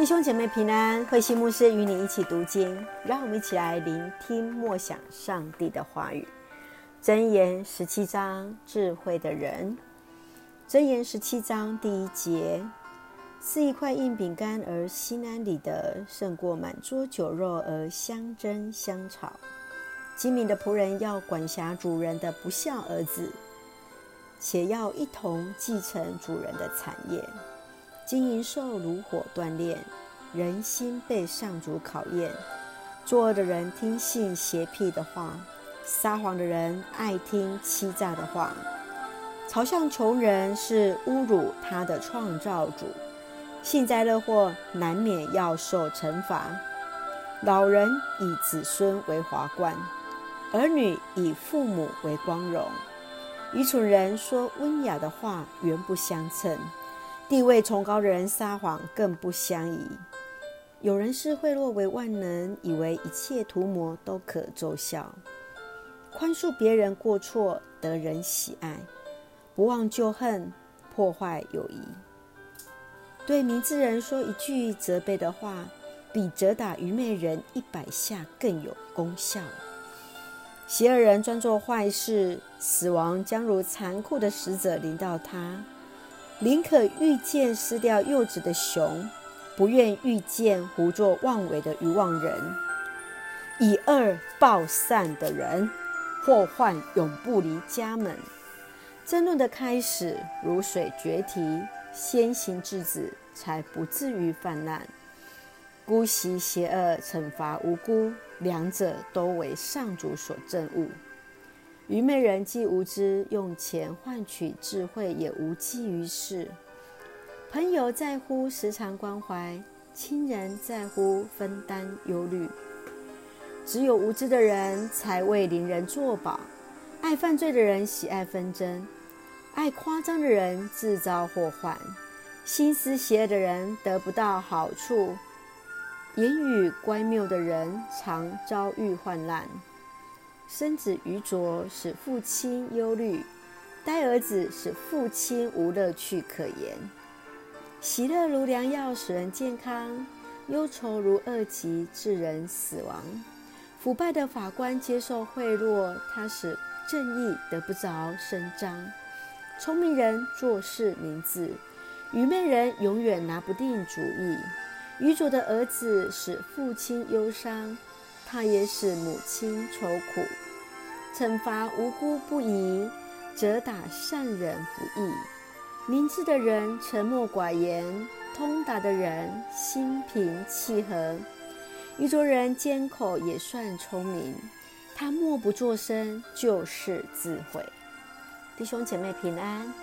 弟兄姐妹平安，慧馨牧师与你一起读经，让我们一起来聆听默想上帝的话语。箴言十七章，智慧的人。箴言十七章第一节：是一块硬饼干而心安理得，胜过满桌酒肉而相争相吵。精明的仆人要管辖主人的不孝儿子，且要一同继承主人的产业。金银兽如火锻炼，人心被上主考验。作恶的人听信邪僻的话，撒谎的人爱听欺诈的话。嘲笑穷人是侮辱他的创造主，幸灾乐祸难免要受惩罚。老人以子孙为华冠，儿女以父母为光荣。愚蠢人说温雅的话，原不相称。地位崇高的人撒谎更不相宜。有人视贿赂为万能，以为一切图谋都可奏效。宽恕别人过错，得人喜爱；不忘旧恨，破坏友谊。对明智人说一句责备的话，比责打愚昧人一百下更有功效。邪恶人专做坏事，死亡将如残酷的使者临到他。宁可遇见失掉幼子的熊，不愿遇见胡作妄为的愚妄人。以恶报善的人，祸患永不离家门。争论的开始如水决堤，先行制止，才不至于泛滥。姑息邪恶，惩罚无辜，两者都为上主所憎恶。愚昧人既无知，用钱换取智慧，也无济于事。朋友在乎时常关怀，亲人在乎分担忧虑。只有无知的人才为邻人作保，爱犯罪的人喜爱纷争，爱夸张的人自招祸患，心思邪恶的人得不到好处，言语乖谬的人常遭遇患难。生子愚拙，使父亲忧虑；呆儿子使父亲无乐趣可言。喜乐如良药，使人健康；忧愁如恶疾，致人死亡。腐败的法官接受贿赂，他使正义得不着伸张。聪明人做事明智，愚昧人永远拿不定主意。愚拙的儿子使父亲忧伤。他也使母亲愁苦，惩罚无辜不义，责打善人不义。明智的人沉默寡言，通达的人心平气和。愚拙人缄口也算聪明，他默不作声就是智慧。弟兄姐妹平安，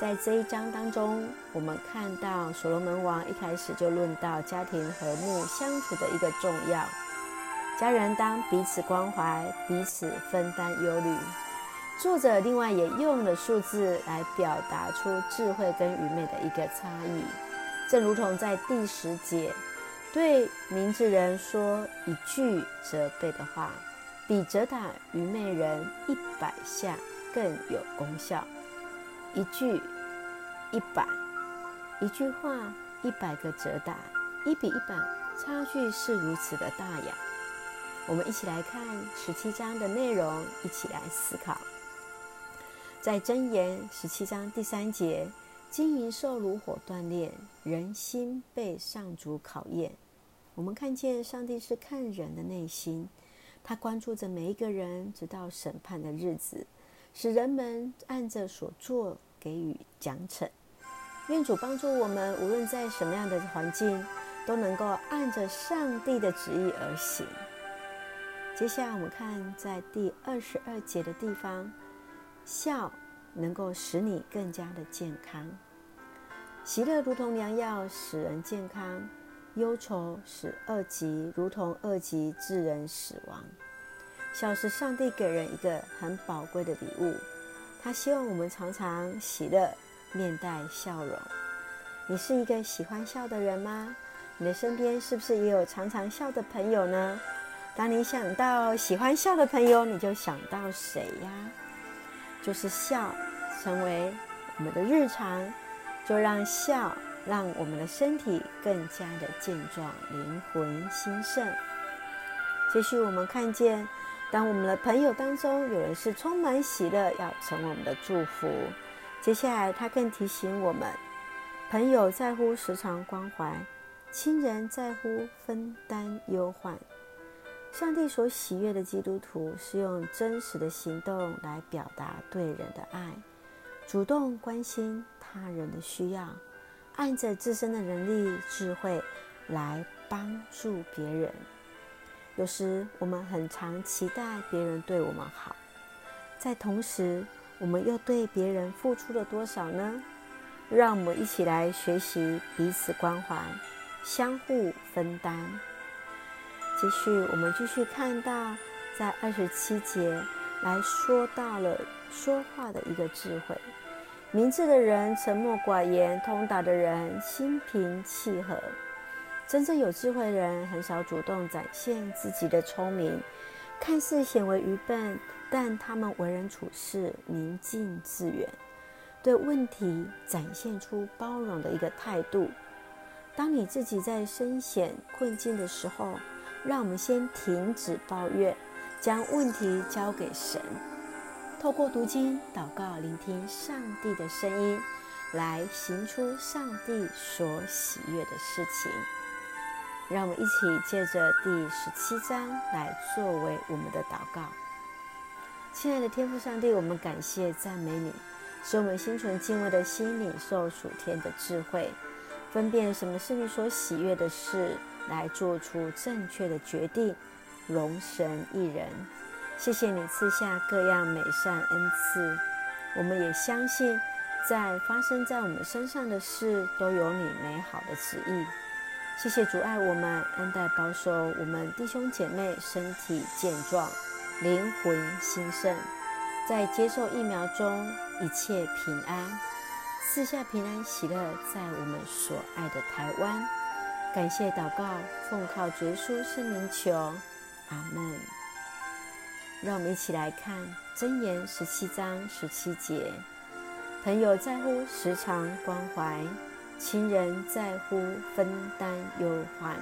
在这一章当中，我们看到所罗门王一开始就论到家庭和睦相处的一个重要。家人当彼此关怀，彼此分担忧虑。作者另外也用了数字来表达出智慧跟愚昧的一个差异，正如同在第十节，对明智人说一句责备的话，比责打愚昧人一百下更有功效。一句一百，一句话一百个责打，一比一百，差距是如此的大呀。我们一起来看十七章的内容，一起来思考。在箴言十七章第三节，金银兽如火锻炼，人心被上主考验。我们看见上帝是看人的内心，他关注着每一个人，直到审判的日子，使人们按着所做给予奖惩。愿主帮助我们，无论在什么样的环境，都能够按着上帝的旨意而行。接下来我们看在第二十二节的地方，笑能够使你更加的健康，喜乐如同良药，使人健康；忧愁使恶疾如同恶疾，致人死亡。笑是上帝给人一个很宝贵的礼物，他希望我们常常喜乐，面带笑容。你是一个喜欢笑的人吗？你的身边是不是也有常常笑的朋友呢？当你想到喜欢笑的朋友，你就想到谁呀？就是笑成为我们的日常，就让笑让我们的身体更加的健壮，灵魂兴盛。继续，我们看见，当我们的朋友当中有人是充满喜乐，要成为我们的祝福。接下来，他更提醒我们，朋友在乎时常关怀，亲人在乎分担忧患。上帝所喜悦的基督徒是用真实的行动来表达对人的爱，主动关心他人的需要，按着自身的能力、智慧来帮助别人。有时我们很常期待别人对我们好，在同时，我们又对别人付出了多少呢？让我们一起来学习彼此关怀，相互分担。继续，我们继续看到，在二十七节来说到了说话的一个智慧。明智的人沉默寡言，通达的人心平气和。真正有智慧的人很少主动展现自己的聪明，看似显为愚笨。但他们为人处事宁静致远，对问题展现出包容的一个态度。当你自己在深陷困境的时候，让我们先停止抱怨，将问题交给神，透过读经、祷告、聆听上帝的声音，来行出上帝所喜悦的事情。让我们一起借着第十七章来作为我们的祷告。亲爱的天父上帝，我们感谢赞美你，使我们心存敬畏的心领受属天的智慧，分辨什么是你所喜悦的事，来做出正确的决定，容神一人。谢谢你赐下各样美善恩赐，我们也相信，在发生在我们身上的事，都有你美好的旨意。谢谢主爱我们，恩待保守我们弟兄姐妹身体健壮。灵魂兴盛，在接受疫苗中一切平安，赐下平安喜乐，在我们所爱的台湾。感谢祷告，奉靠主耶稣圣名求，阿门。让我们一起来看箴言十七章十七节：朋友在乎时常关怀，亲人在乎分担忧患。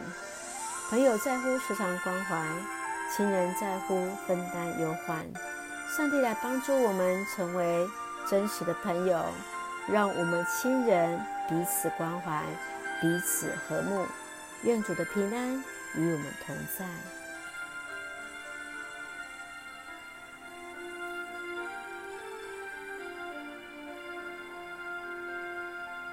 朋友在乎时常关怀。亲人在乎分担忧患，上帝来帮助我们成为真实的朋友，让我们亲人彼此关怀，彼此和睦。愿主的平安与我们同在。